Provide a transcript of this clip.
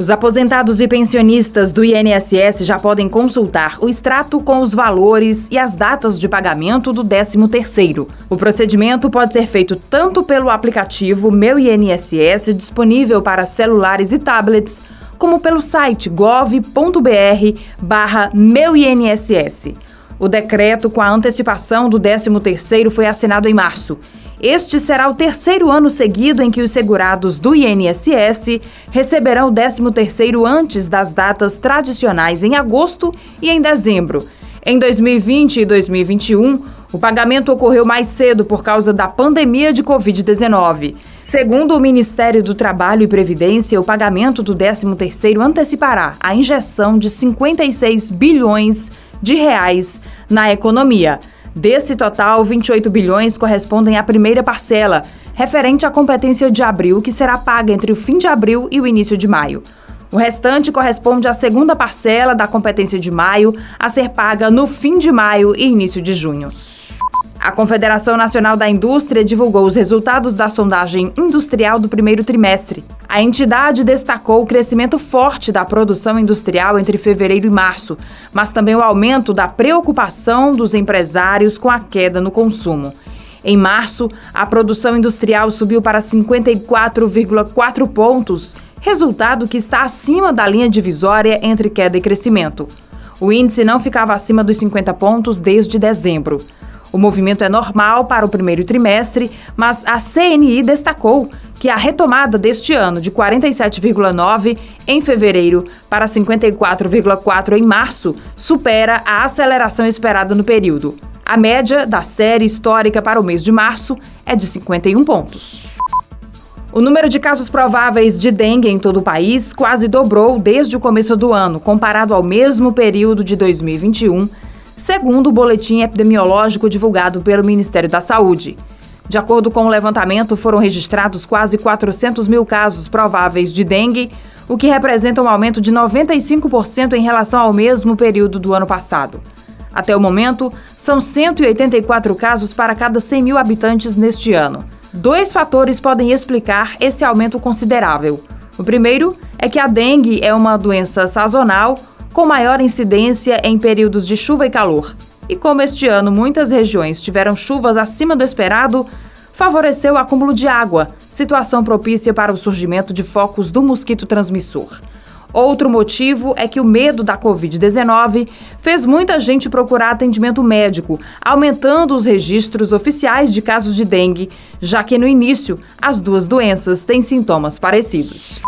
Os aposentados e pensionistas do INSS já podem consultar o extrato com os valores e as datas de pagamento do 13º. O procedimento pode ser feito tanto pelo aplicativo Meu INSS, disponível para celulares e tablets, como pelo site gov.br barra. O decreto com a antecipação do 13º foi assinado em março este será o terceiro ano seguido em que os segurados do INSS receberão o 13º antes das datas tradicionais em agosto e em dezembro. Em 2020 e 2021, o pagamento ocorreu mais cedo por causa da pandemia de Covid-19. Segundo o Ministério do Trabalho e Previdência, o pagamento do 13º antecipará a injeção de 56 bilhões de reais na economia. Desse total, 28 bilhões correspondem à primeira parcela, referente à competência de abril, que será paga entre o fim de abril e o início de maio. O restante corresponde à segunda parcela da competência de maio, a ser paga no fim de maio e início de junho. A Confederação Nacional da Indústria divulgou os resultados da sondagem industrial do primeiro trimestre. A entidade destacou o crescimento forte da produção industrial entre fevereiro e março, mas também o aumento da preocupação dos empresários com a queda no consumo. Em março, a produção industrial subiu para 54,4 pontos, resultado que está acima da linha divisória entre queda e crescimento. O índice não ficava acima dos 50 pontos desde dezembro. O movimento é normal para o primeiro trimestre, mas a CNI destacou que a retomada deste ano de 47,9 em fevereiro para 54,4 em março supera a aceleração esperada no período. A média da série histórica para o mês de março é de 51 pontos. O número de casos prováveis de dengue em todo o país quase dobrou desde o começo do ano, comparado ao mesmo período de 2021 segundo o boletim epidemiológico divulgado pelo Ministério da Saúde. De acordo com o levantamento, foram registrados quase 400 mil casos prováveis de dengue, o que representa um aumento de 95% em relação ao mesmo período do ano passado. Até o momento, são 184 casos para cada 100 mil habitantes neste ano. Dois fatores podem explicar esse aumento considerável. O primeiro é que a dengue é uma doença sazonal com maior incidência em períodos de chuva e calor. E como este ano muitas regiões tiveram chuvas acima do esperado, favoreceu o acúmulo de água, situação propícia para o surgimento de focos do mosquito transmissor. Outro motivo é que o medo da Covid-19 fez muita gente procurar atendimento médico, aumentando os registros oficiais de casos de dengue, já que no início as duas doenças têm sintomas parecidos.